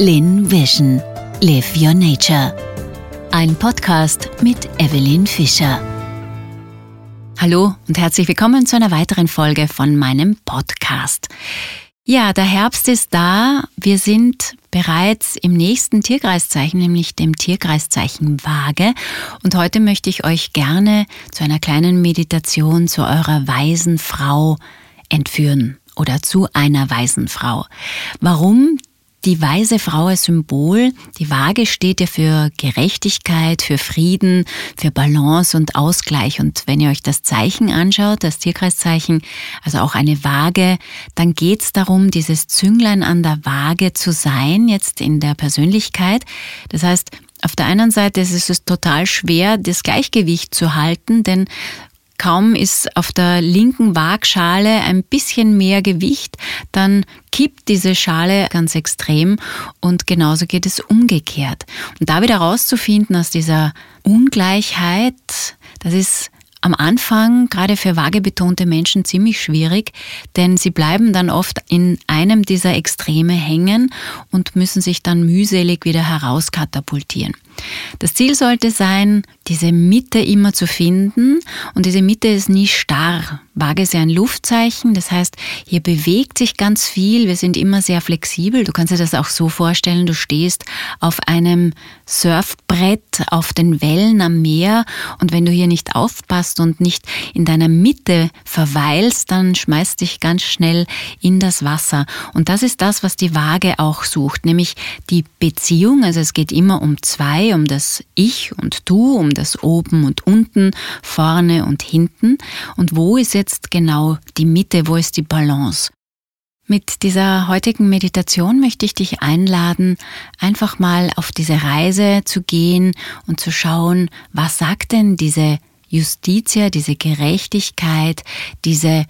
Lin Vision. Live Your Nature. Ein Podcast mit Evelyn Fischer. Hallo und herzlich willkommen zu einer weiteren Folge von meinem Podcast. Ja, der Herbst ist da. Wir sind bereits im nächsten Tierkreiszeichen, nämlich dem Tierkreiszeichen Waage. Und heute möchte ich euch gerne zu einer kleinen Meditation zu eurer weisen Frau entführen oder zu einer weisen Frau. Warum? Die weise Frau als Symbol. Die Waage steht ja für Gerechtigkeit, für Frieden, für Balance und Ausgleich. Und wenn ihr euch das Zeichen anschaut, das Tierkreiszeichen, also auch eine Waage, dann geht es darum, dieses Zünglein an der Waage zu sein, jetzt in der Persönlichkeit. Das heißt, auf der einen Seite ist es total schwer, das Gleichgewicht zu halten, denn Kaum ist auf der linken Waagschale ein bisschen mehr Gewicht, dann kippt diese Schale ganz extrem und genauso geht es umgekehrt. Und da wieder rauszufinden aus dieser Ungleichheit, das ist am Anfang gerade für vagebetonte Menschen ziemlich schwierig, denn sie bleiben dann oft in einem dieser Extreme hängen und müssen sich dann mühselig wieder herauskatapultieren. Das Ziel sollte sein, diese Mitte immer zu finden und diese Mitte ist nie starr. Waage ist ja ein Luftzeichen, das heißt, hier bewegt sich ganz viel, wir sind immer sehr flexibel. Du kannst dir das auch so vorstellen, du stehst auf einem Surfbrett auf den Wellen am Meer und wenn du hier nicht aufpasst und nicht in deiner Mitte verweilst, dann schmeißt dich ganz schnell in das Wasser. Und das ist das, was die Waage auch sucht, nämlich die Beziehung, also es geht immer um zwei, um das Ich und Du, um das Oben und Unten, vorne und hinten. Und wo ist jetzt genau die Mitte, wo ist die Balance? Mit dieser heutigen Meditation möchte ich dich einladen, einfach mal auf diese Reise zu gehen und zu schauen, was sagt denn diese Justitia, diese Gerechtigkeit, diese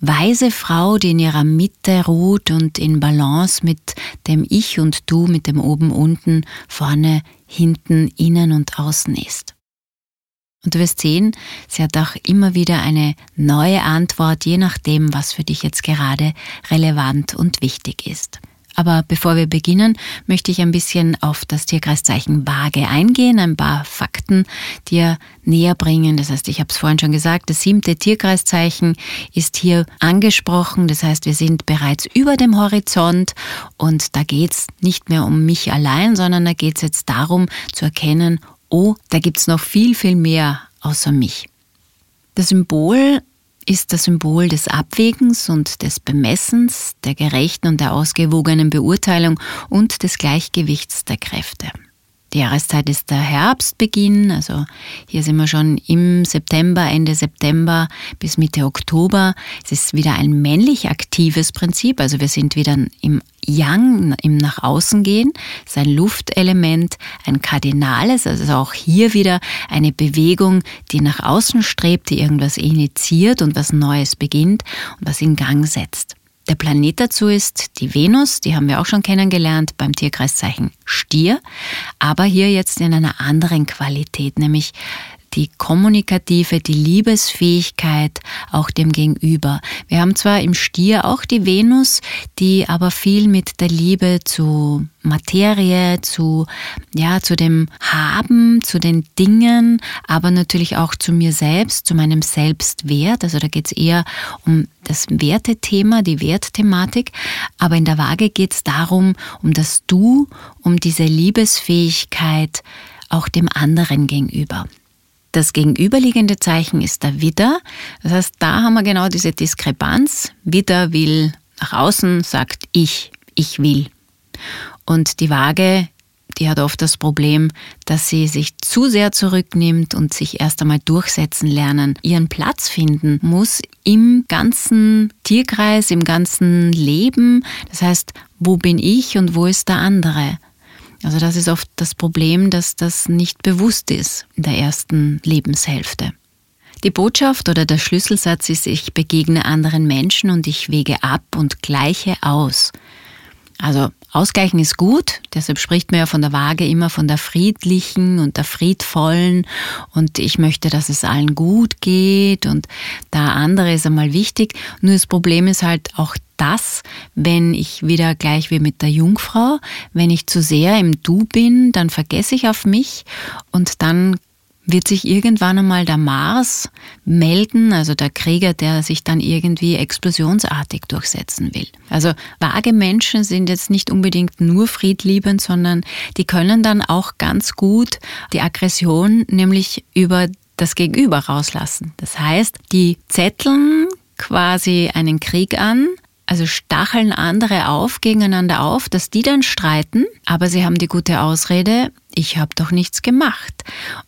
weise Frau, die in ihrer Mitte ruht und in Balance mit dem Ich und Du, mit dem Oben, Unten, vorne, hinten, innen und außen ist. Und du wirst sehen, sie hat auch immer wieder eine neue Antwort, je nachdem, was für dich jetzt gerade relevant und wichtig ist. Aber bevor wir beginnen, möchte ich ein bisschen auf das Tierkreiszeichen Waage eingehen, ein paar Fakten dir näher bringen. Das heißt, ich habe es vorhin schon gesagt, das siebte Tierkreiszeichen ist hier angesprochen. Das heißt, wir sind bereits über dem Horizont und da geht es nicht mehr um mich allein, sondern da geht es jetzt darum zu erkennen, oh, da gibt es noch viel, viel mehr außer mich. Das Symbol ist das Symbol des Abwägens und des Bemessens, der gerechten und der ausgewogenen Beurteilung und des Gleichgewichts der Kräfte. Die Jahreszeit ist der Herbstbeginn, also hier sind wir schon im September, Ende September bis Mitte Oktober. Es ist wieder ein männlich aktives Prinzip, also wir sind wieder im Yang, im Nach außen gehen. Es ist ein Luftelement, ein kardinales, also auch hier wieder eine Bewegung, die nach außen strebt, die irgendwas initiiert und was Neues beginnt und was in Gang setzt. Der Planet dazu ist die Venus, die haben wir auch schon kennengelernt beim Tierkreiszeichen Stier, aber hier jetzt in einer anderen Qualität, nämlich die kommunikative, die Liebesfähigkeit auch dem Gegenüber. Wir haben zwar im Stier auch die Venus, die aber viel mit der Liebe zu Materie, zu, ja, zu dem Haben, zu den Dingen, aber natürlich auch zu mir selbst, zu meinem Selbstwert. Also da geht es eher um das Wertethema, die Wertthematik. Aber in der Waage geht es darum, um das Du, um diese Liebesfähigkeit auch dem anderen gegenüber. Das gegenüberliegende Zeichen ist der Widder. Das heißt, da haben wir genau diese Diskrepanz. Widder will nach außen, sagt ich, ich will. Und die Waage, die hat oft das Problem, dass sie sich zu sehr zurücknimmt und sich erst einmal durchsetzen lernen, ihren Platz finden muss im ganzen Tierkreis, im ganzen Leben. Das heißt, wo bin ich und wo ist der andere? Also das ist oft das Problem, dass das nicht bewusst ist in der ersten Lebenshälfte. Die Botschaft oder der Schlüsselsatz ist, ich begegne anderen Menschen und ich wege ab und gleiche aus. Also ausgleichen ist gut, deshalb spricht man ja von der Waage immer von der friedlichen und der friedvollen. Und ich möchte, dass es allen gut geht. Und da andere ist einmal wichtig. Nur das Problem ist halt auch das, wenn ich wieder gleich wie mit der Jungfrau, wenn ich zu sehr im Du bin, dann vergesse ich auf mich. Und dann wird sich irgendwann einmal der Mars melden, also der Krieger, der sich dann irgendwie explosionsartig durchsetzen will. Also vage Menschen sind jetzt nicht unbedingt nur friedliebend, sondern die können dann auch ganz gut die Aggression nämlich über das Gegenüber rauslassen. Das heißt, die zetteln quasi einen Krieg an, also stacheln andere auf, gegeneinander auf, dass die dann streiten, aber sie haben die gute Ausrede, ich habe doch nichts gemacht.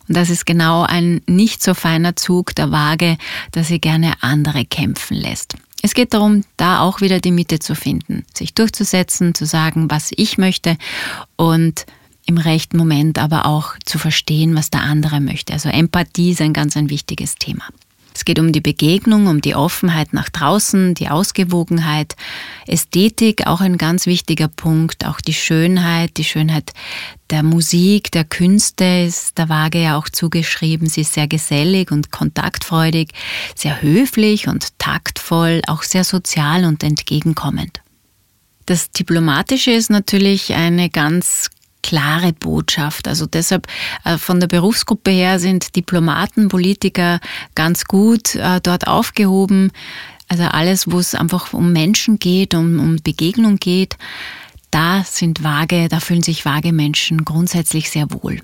Und das ist genau ein nicht so feiner Zug der Waage, dass sie gerne andere kämpfen lässt. Es geht darum, da auch wieder die Mitte zu finden, sich durchzusetzen, zu sagen, was ich möchte und im rechten Moment aber auch zu verstehen, was der andere möchte. Also Empathie ist ein ganz ein wichtiges Thema. Es geht um die Begegnung, um die Offenheit nach draußen, die Ausgewogenheit, Ästhetik, auch ein ganz wichtiger Punkt, auch die Schönheit, die Schönheit der Musik, der Künste ist der Waage ja auch zugeschrieben. Sie ist sehr gesellig und kontaktfreudig, sehr höflich und taktvoll, auch sehr sozial und entgegenkommend. Das Diplomatische ist natürlich eine ganz klare Botschaft. Also deshalb äh, von der Berufsgruppe her sind Diplomaten, Politiker ganz gut äh, dort aufgehoben. Also alles, wo es einfach um Menschen geht, um, um Begegnung geht, da sind vage, da fühlen sich vage Menschen grundsätzlich sehr wohl.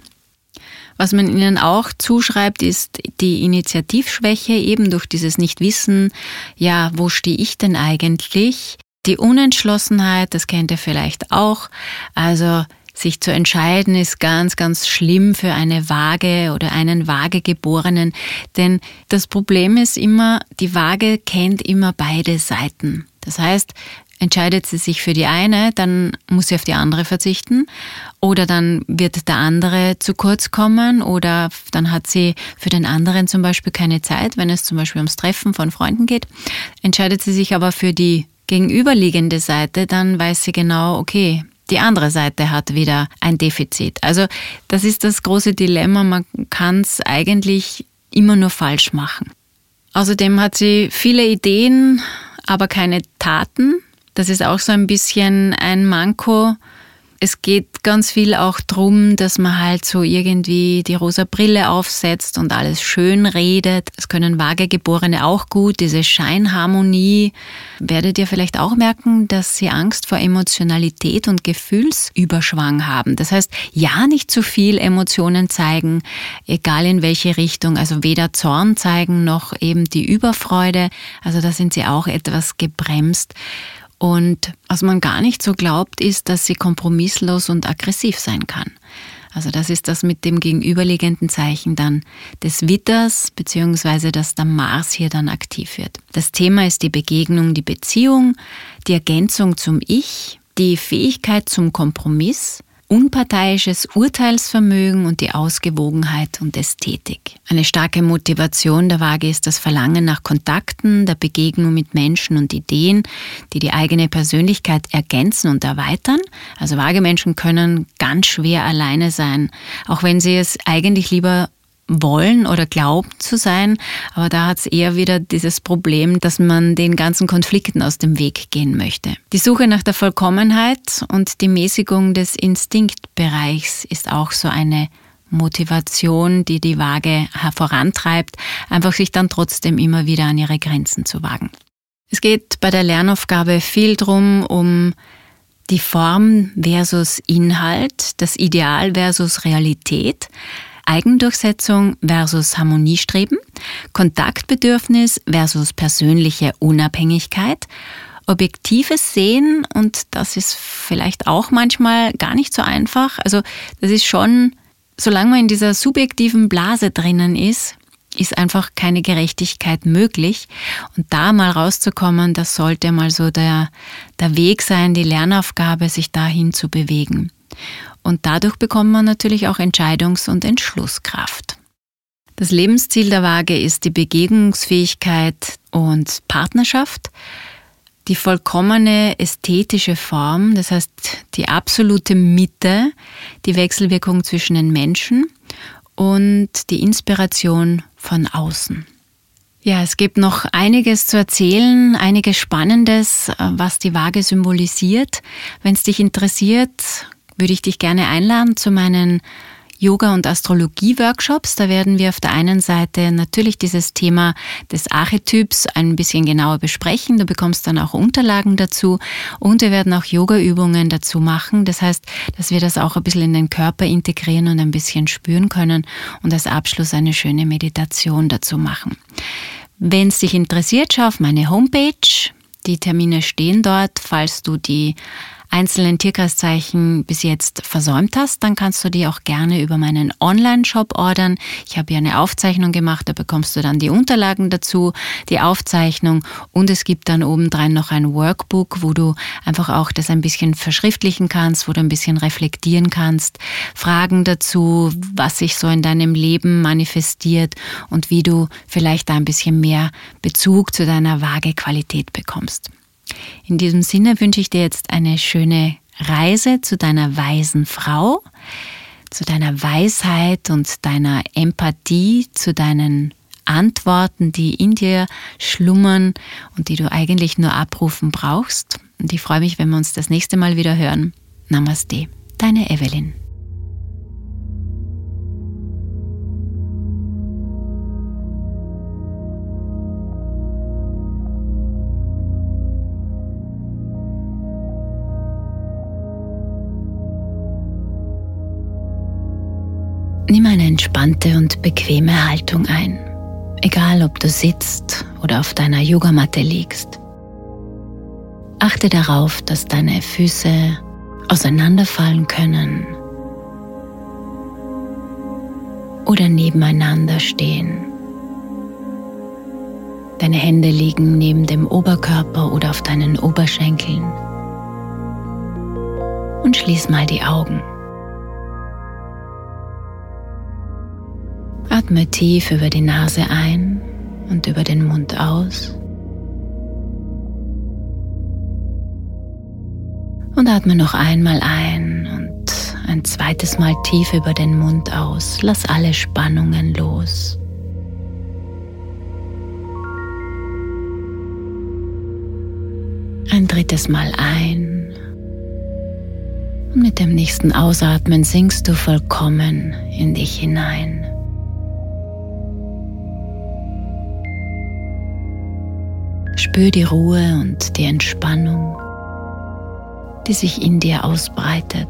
Was man ihnen auch zuschreibt, ist die Initiativschwäche, eben durch dieses Nichtwissen, ja, wo stehe ich denn eigentlich? Die Unentschlossenheit, das kennt ihr vielleicht auch. Also sich zu entscheiden ist ganz, ganz schlimm für eine Waage oder einen Waagegeborenen. Denn das Problem ist immer, die Waage kennt immer beide Seiten. Das heißt, entscheidet sie sich für die eine, dann muss sie auf die andere verzichten oder dann wird der andere zu kurz kommen oder dann hat sie für den anderen zum Beispiel keine Zeit, wenn es zum Beispiel ums Treffen von Freunden geht. Entscheidet sie sich aber für die gegenüberliegende Seite, dann weiß sie genau, okay, die andere Seite hat wieder ein Defizit. Also das ist das große Dilemma. Man kann es eigentlich immer nur falsch machen. Außerdem hat sie viele Ideen, aber keine Taten. Das ist auch so ein bisschen ein Manko es geht ganz viel auch drum, dass man halt so irgendwie die rosa Brille aufsetzt und alles schön redet. Das können Vagegeborene auch gut, diese Scheinharmonie. Werdet ihr vielleicht auch merken, dass sie Angst vor Emotionalität und Gefühlsüberschwang haben. Das heißt, ja, nicht zu viel Emotionen zeigen, egal in welche Richtung. Also weder Zorn zeigen noch eben die Überfreude. Also da sind sie auch etwas gebremst. Und was man gar nicht so glaubt, ist, dass sie kompromisslos und aggressiv sein kann. Also das ist das mit dem gegenüberliegenden Zeichen dann des Witters, beziehungsweise dass der Mars hier dann aktiv wird. Das Thema ist die Begegnung, die Beziehung, die Ergänzung zum Ich, die Fähigkeit zum Kompromiss, unparteiisches Urteilsvermögen und die Ausgewogenheit und Ästhetik. Eine starke Motivation der Waage ist das Verlangen nach Kontakten, der Begegnung mit Menschen und Ideen, die die eigene Persönlichkeit ergänzen und erweitern. Also Waagemenschen können ganz schwer alleine sein, auch wenn sie es eigentlich lieber wollen oder glauben zu sein. Aber da hat es eher wieder dieses Problem, dass man den ganzen Konflikten aus dem Weg gehen möchte. Die Suche nach der Vollkommenheit und die Mäßigung des Instinktbereichs ist auch so eine Motivation, die die Waage vorantreibt, einfach sich dann trotzdem immer wieder an ihre Grenzen zu wagen. Es geht bei der Lernaufgabe viel drum, um die Form versus Inhalt, das Ideal versus Realität. Eigendurchsetzung versus Harmoniestreben, Kontaktbedürfnis versus persönliche Unabhängigkeit, objektives Sehen und das ist vielleicht auch manchmal gar nicht so einfach. Also das ist schon, solange man in dieser subjektiven Blase drinnen ist, ist einfach keine Gerechtigkeit möglich. Und da mal rauszukommen, das sollte mal so der, der Weg sein, die Lernaufgabe, sich dahin zu bewegen. Und dadurch bekommt man natürlich auch Entscheidungs- und Entschlusskraft. Das Lebensziel der Waage ist die Begegnungsfähigkeit und Partnerschaft. die vollkommene ästhetische Form, das heißt die absolute Mitte, die Wechselwirkung zwischen den Menschen und die Inspiration von außen. Ja, es gibt noch einiges zu erzählen, einiges Spannendes, äh, was die Waage symbolisiert. Wenn es dich interessiert, würde ich dich gerne einladen zu meinen Yoga- und Astrologie-Workshops. Da werden wir auf der einen Seite natürlich dieses Thema des Archetyps ein bisschen genauer besprechen. Du bekommst dann auch Unterlagen dazu und wir werden auch Yoga-Übungen dazu machen. Das heißt, dass wir das auch ein bisschen in den Körper integrieren und ein bisschen spüren können und als Abschluss eine schöne Meditation dazu machen. Wenn es dich interessiert, schau auf meine Homepage. Die Termine stehen dort. Falls du die einzelnen Tierkreiszeichen bis jetzt versäumt hast, dann kannst du die auch gerne über meinen Online-Shop ordern. Ich habe hier eine Aufzeichnung gemacht, da bekommst du dann die Unterlagen dazu, die Aufzeichnung und es gibt dann obendrein noch ein Workbook, wo du einfach auch das ein bisschen verschriftlichen kannst, wo du ein bisschen reflektieren kannst, Fragen dazu, was sich so in deinem Leben manifestiert und wie du vielleicht da ein bisschen mehr Bezug zu deiner Waagequalität bekommst. In diesem Sinne wünsche ich dir jetzt eine schöne Reise zu deiner weisen Frau, zu deiner Weisheit und deiner Empathie, zu deinen Antworten, die in dir schlummern und die du eigentlich nur abrufen brauchst. Und ich freue mich, wenn wir uns das nächste Mal wieder hören. Namaste, deine Evelyn. Nimm eine entspannte und bequeme Haltung ein, egal ob du sitzt oder auf deiner Yogamatte liegst. Achte darauf, dass deine Füße auseinanderfallen können oder nebeneinander stehen. Deine Hände liegen neben dem Oberkörper oder auf deinen Oberschenkeln. Und schließ mal die Augen. Atme tief über die Nase ein und über den Mund aus. Und atme noch einmal ein und ein zweites Mal tief über den Mund aus. Lass alle Spannungen los. Ein drittes Mal ein. Und mit dem nächsten Ausatmen sinkst du vollkommen in dich hinein. Spür die Ruhe und die Entspannung, die sich in dir ausbreitet.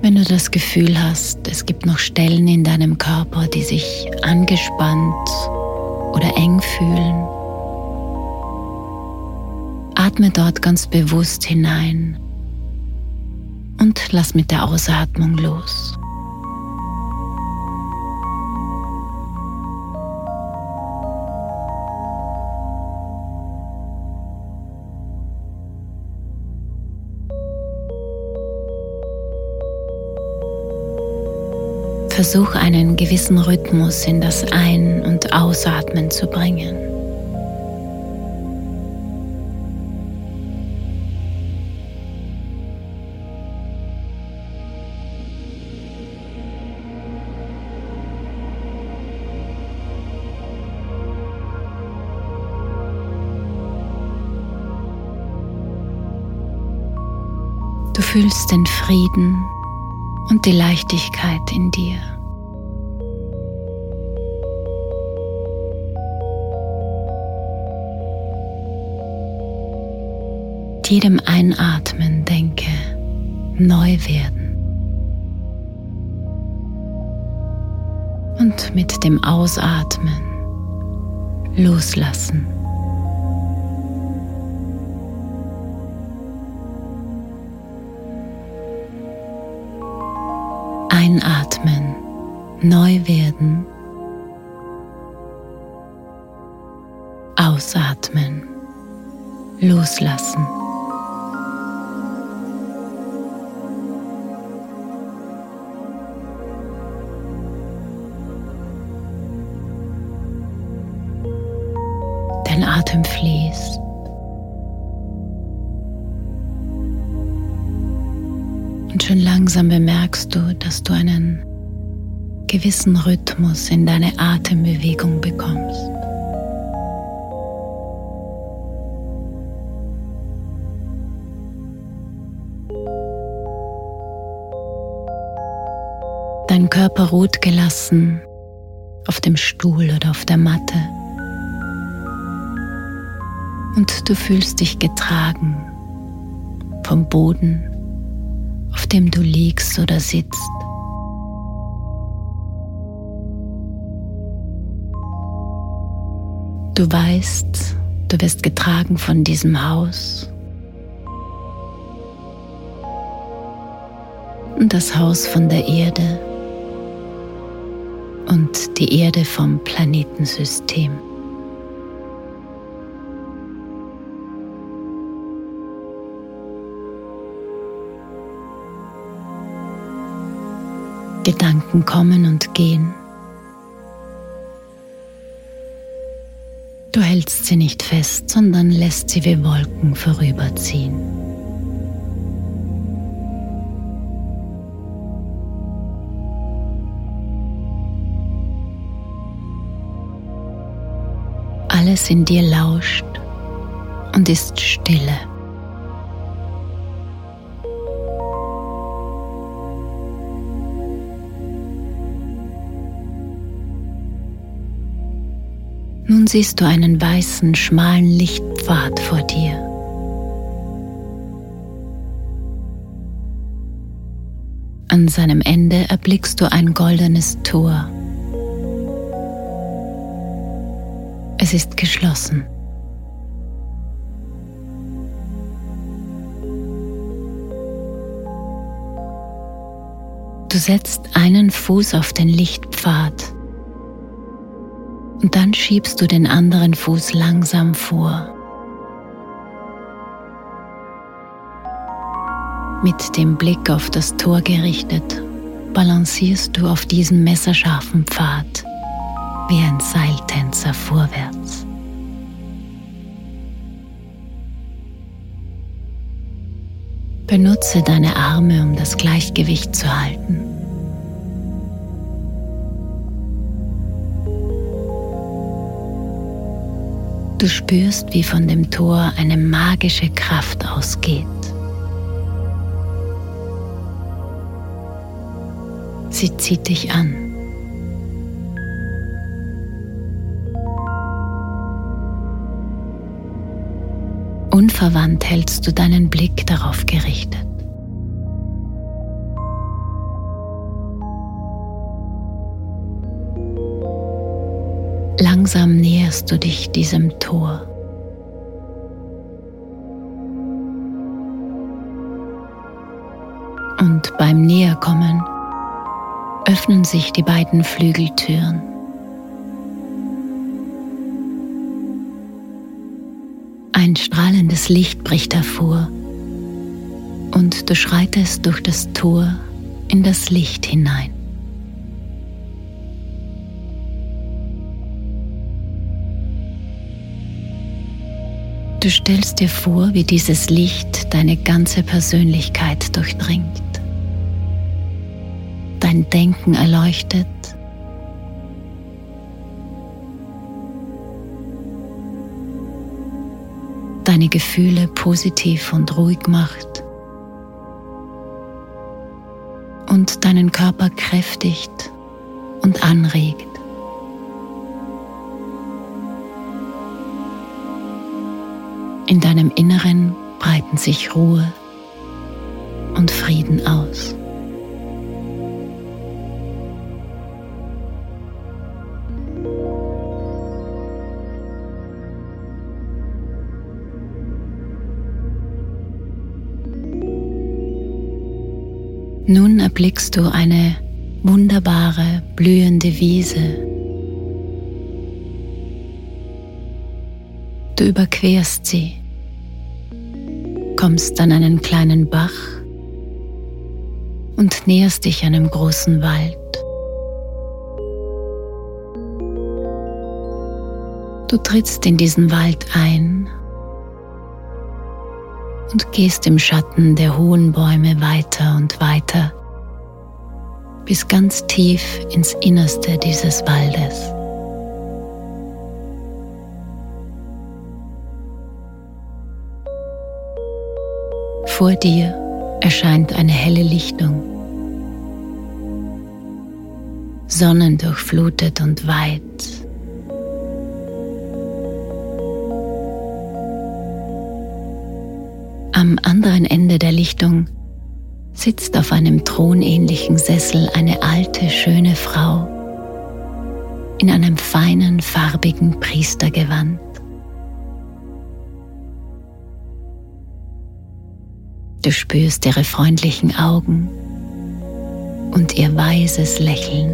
Wenn du das Gefühl hast, es gibt noch Stellen in deinem Körper, die sich angespannt oder eng fühlen, atme dort ganz bewusst hinein und lass mit der Ausatmung los. Versuch einen gewissen Rhythmus in das Ein- und Ausatmen zu bringen. Frieden und die Leichtigkeit in dir. Mit jedem Einatmen denke, neu werden. Und mit dem Ausatmen loslassen. Einatmen neu werden. Ausatmen. Loslassen. Dein Atem fließt. Und schon langsam bemerkst du, dass du einen gewissen Rhythmus in deine Atembewegung bekommst. Dein Körper ruht gelassen auf dem Stuhl oder auf der Matte. Und du fühlst dich getragen vom Boden, dem du liegst oder sitzt. Du weißt, du wirst getragen von diesem Haus. Und das Haus von der Erde und die Erde vom Planetensystem. Gedanken kommen und gehen. Du hältst sie nicht fest, sondern lässt sie wie Wolken vorüberziehen. alles in dir lauscht und ist stille. Nun siehst du einen weißen, schmalen Lichtpfad vor dir. An seinem Ende erblickst du ein goldenes Tor. Es ist geschlossen. Du setzt einen Fuß auf den Lichtpfad und dann schiebst du den anderen Fuß langsam vor. Mit dem Blick auf das Tor gerichtet, balancierst du auf diesem messerscharfen Pfad wie ein Seiltänzer vorwärts. Benutze deine Arme, um das Gleichgewicht zu halten. Du spürst, wie von dem Tor eine magische Kraft ausgeht. Sie zieht dich an. Unverwandt hältst du deinen Blick darauf gerichtet. Langsam näherst du dich diesem Tor. Und beim Näherkommen öffnen sich die beiden Flügeltüren. Ein strahlendes Licht bricht hervor und du schreitest durch das Tor in das Licht hinein. Du stellst dir vor, wie dieses Licht deine ganze Persönlichkeit durchdringt, dein Denken erleuchtet. Deine Gefühle positiv und ruhig macht. Und deinen Körper kräftigt und anregt. In deinem Inneren breiten sich Ruhe und Frieden aus. Nun erblickst du eine wunderbare, blühende Wiese. Du überquerst sie, kommst an einen kleinen Bach und näherst dich einem großen Wald. Du trittst in diesen Wald ein und gehst im Schatten der hohen Bäume weiter und weiter bis ganz tief ins Innerste dieses Waldes. Vor dir erscheint eine helle Lichtung, sonnendurchflutet und weit. Am anderen Ende der Lichtung sitzt auf einem thronähnlichen Sessel eine alte, schöne Frau in einem feinen, farbigen Priestergewand. Du spürst ihre freundlichen Augen und ihr weises Lächeln.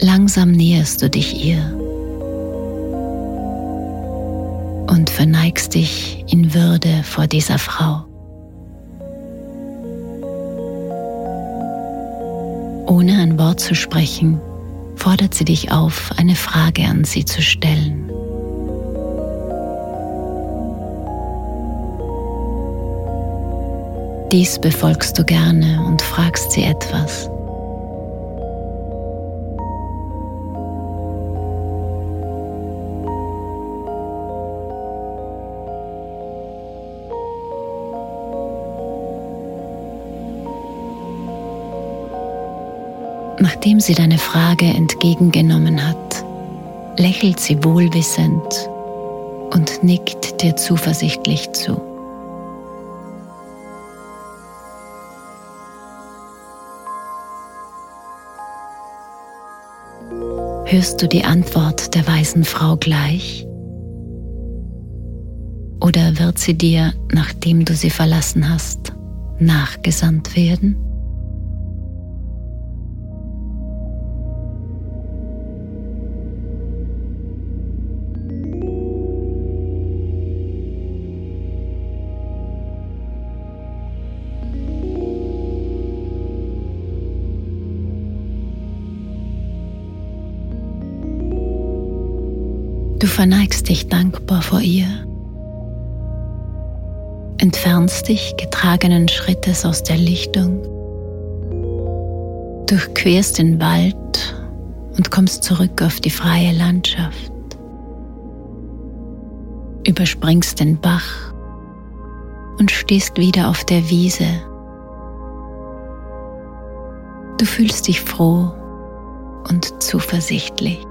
Langsam näherst du dich ihr und verneigst dich in Würde vor dieser Frau. Ohne ein Wort zu sprechen, fordert sie dich auf, eine Frage an sie zu stellen. Dies befolgst du gerne und fragst sie etwas. Nachdem sie deine Frage entgegengenommen hat, lächelt sie wohlwissend und nickt dir zuversichtlich zu. Hörst du die Antwort der weisen Frau gleich? Oder wird sie dir, nachdem du sie verlassen hast, nachgesandt werden? Verneigst dich dankbar vor ihr, entfernst dich getragenen Schrittes aus der Lichtung, durchquerst den Wald und kommst zurück auf die freie Landschaft, überspringst den Bach und stehst wieder auf der Wiese. Du fühlst dich froh und zuversichtlich.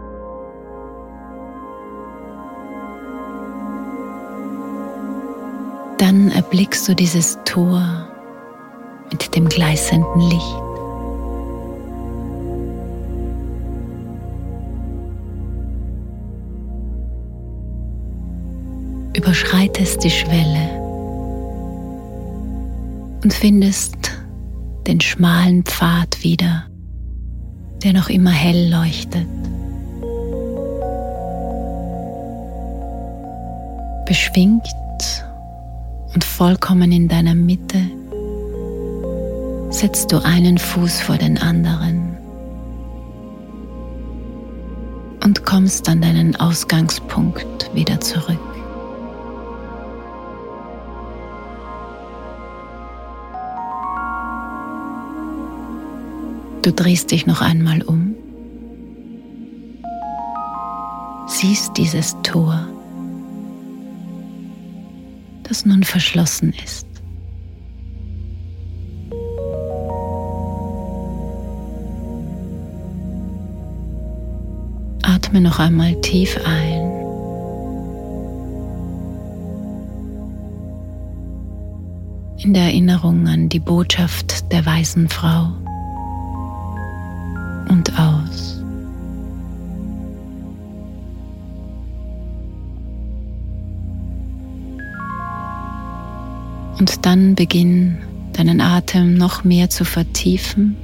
Dann erblickst du dieses Tor mit dem gleißenden Licht. Überschreitest die Schwelle und findest den schmalen Pfad wieder, der noch immer hell leuchtet. Beschwingt und vollkommen in deiner Mitte setzt du einen Fuß vor den anderen und kommst an deinen Ausgangspunkt wieder zurück. Du drehst dich noch einmal um, siehst dieses Tor das nun verschlossen ist. Atme noch einmal tief ein. In der Erinnerung an die Botschaft der weisen Frau Und dann beginn deinen Atem noch mehr zu vertiefen,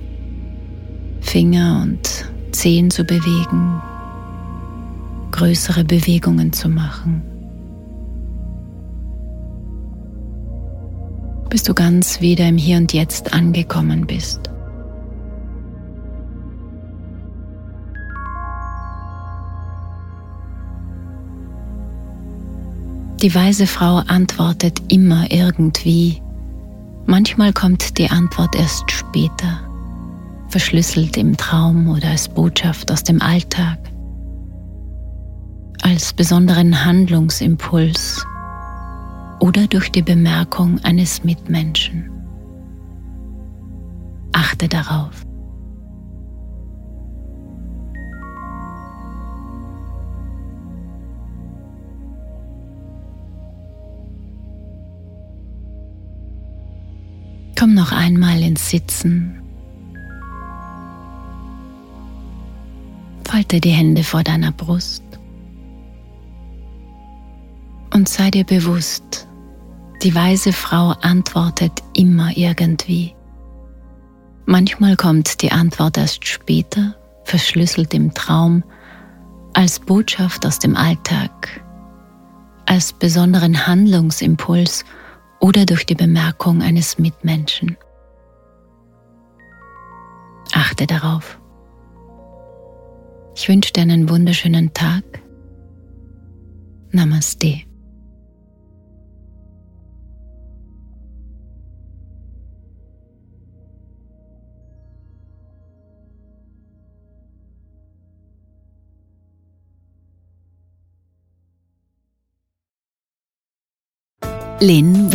Finger und Zehen zu bewegen, größere Bewegungen zu machen. Bis du ganz wieder im Hier und Jetzt angekommen bist. Die weise Frau antwortet immer irgendwie. Manchmal kommt die Antwort erst später, verschlüsselt im Traum oder als Botschaft aus dem Alltag, als besonderen Handlungsimpuls oder durch die Bemerkung eines Mitmenschen. Achte darauf. Komm noch einmal ins Sitzen. Falte die Hände vor deiner Brust und sei dir bewusst, die weise Frau antwortet immer irgendwie. Manchmal kommt die Antwort erst später, verschlüsselt im Traum, als Botschaft aus dem Alltag, als besonderen Handlungsimpuls oder durch die Bemerkung eines Mitmenschen. Achte darauf. Ich wünsche dir einen wunderschönen Tag. Namaste.